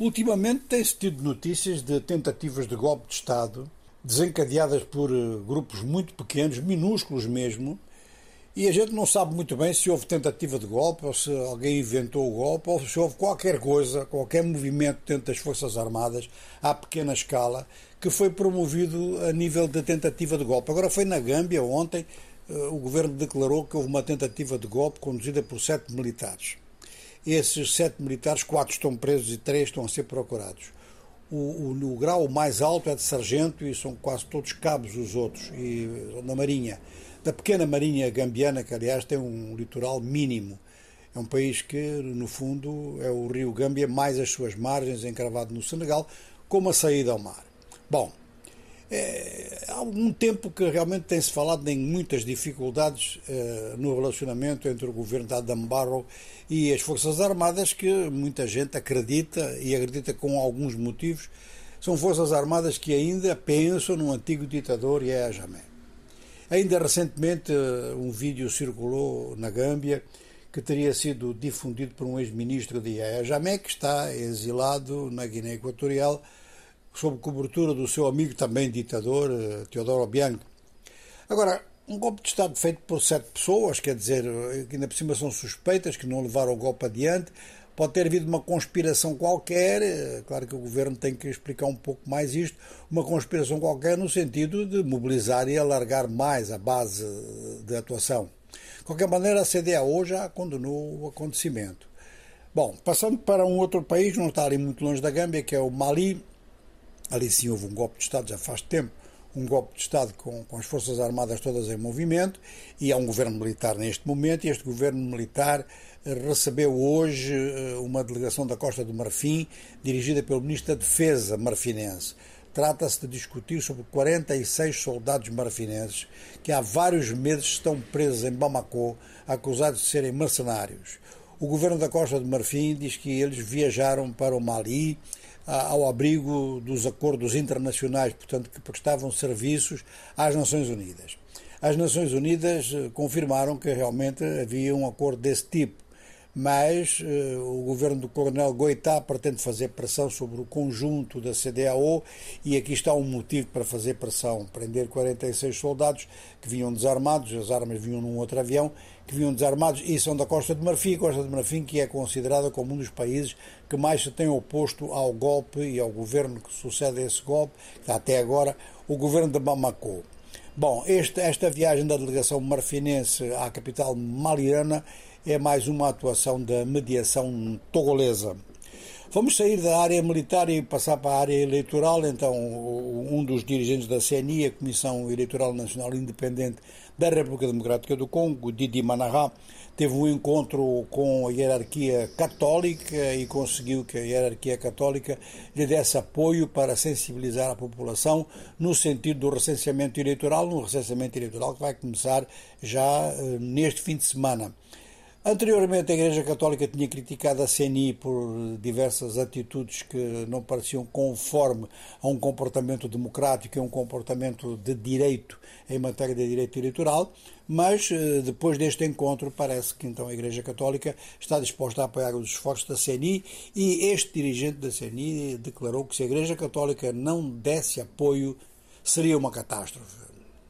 Ultimamente tem-se tido notícias de tentativas de golpe de Estado desencadeadas por eh, grupos muito pequenos, minúsculos mesmo, e a gente não sabe muito bem se houve tentativa de golpe ou se alguém inventou o golpe ou se houve qualquer coisa, qualquer movimento dentro das Forças Armadas, à pequena escala, que foi promovido a nível de tentativa de golpe. Agora foi na Gâmbia ontem, eh, o governo declarou que houve uma tentativa de golpe conduzida por sete militares. Esses sete militares, quatro estão presos e três estão a ser procurados. O, o, o grau mais alto é de sargento e são quase todos cabos os outros, e na Marinha da pequena marinha gambiana, que aliás tem um litoral mínimo. É um país que, no fundo, é o rio Gâmbia mais as suas margens, encravado no Senegal, como a saída ao mar. Bom, é, há algum tempo que realmente tem-se falado em muitas dificuldades é, no relacionamento entre o governo de Adam Barrow e as Forças Armadas, que muita gente acredita, e acredita com alguns motivos, são Forças Armadas que ainda pensam no antigo ditador Yahya Jammeh. Ainda recentemente eh, um vídeo circulou na Gâmbia que teria sido difundido por um ex-ministro de Yahya Jammeh, que está exilado na Guiné Equatorial, sob cobertura do seu amigo também ditador, eh, Teodoro Obiang. Agora, um golpe de Estado feito por sete pessoas, quer dizer, eh, que ainda por cima são suspeitas, que não levaram o golpe adiante, Pode ter havido uma conspiração qualquer, eh, claro que o governo tem que explicar um pouco mais isto, uma conspiração qualquer no sentido de mobilizar e alargar mais a base de atuação. De qualquer maneira, a CDAO já condenou o acontecimento. Bom, passando para um outro país, não está ali muito longe da Gâmbia, que é o Mali. Ali sim houve um golpe de Estado já faz tempo, um golpe de Estado com, com as Forças Armadas todas em movimento, e há um governo militar neste momento, e este governo militar recebeu hoje eh, uma delegação da Costa do Marfim, dirigida pelo Ministro da Defesa marfinense. Trata-se de discutir sobre 46 soldados marfinenses que há vários meses estão presos em Bamako, acusados de serem mercenários. O governo da Costa do Marfim diz que eles viajaram para o Mali ao abrigo dos acordos internacionais, portanto, que prestavam serviços às Nações Unidas. As Nações Unidas eh, confirmaram que realmente havia um acordo desse tipo mas uh, o governo do Coronel Goitá pretende fazer pressão sobre o conjunto da CDAO e aqui está um motivo para fazer pressão: prender 46 soldados que vinham desarmados, as armas vinham num outro avião, que vinham desarmados e são da Costa de Marfim, Costa de Marfim que é considerada como um dos países que mais se tem oposto ao golpe e ao governo que sucede a esse golpe, até agora o governo de Bamako. Bom, este, esta viagem da delegação marfinense à capital maliana é mais uma atuação da mediação togolesa. Vamos sair da área militar e passar para a área eleitoral. Então, um dos dirigentes da CNI, a Comissão Eleitoral Nacional Independente da República Democrática do Congo, Didi Manahá, teve um encontro com a hierarquia católica e conseguiu que a hierarquia católica lhe desse apoio para sensibilizar a população no sentido do recenseamento eleitoral, um recenseamento eleitoral que vai começar já eh, neste fim de semana. Anteriormente, a Igreja Católica tinha criticado a CNI por diversas atitudes que não pareciam conforme a um comportamento democrático e um comportamento de direito em matéria de direito eleitoral, mas eh, depois deste encontro parece que então a Igreja Católica está disposta a apoiar os esforços da CNI e este dirigente da CNI declarou que se a Igreja Católica não desse apoio seria uma catástrofe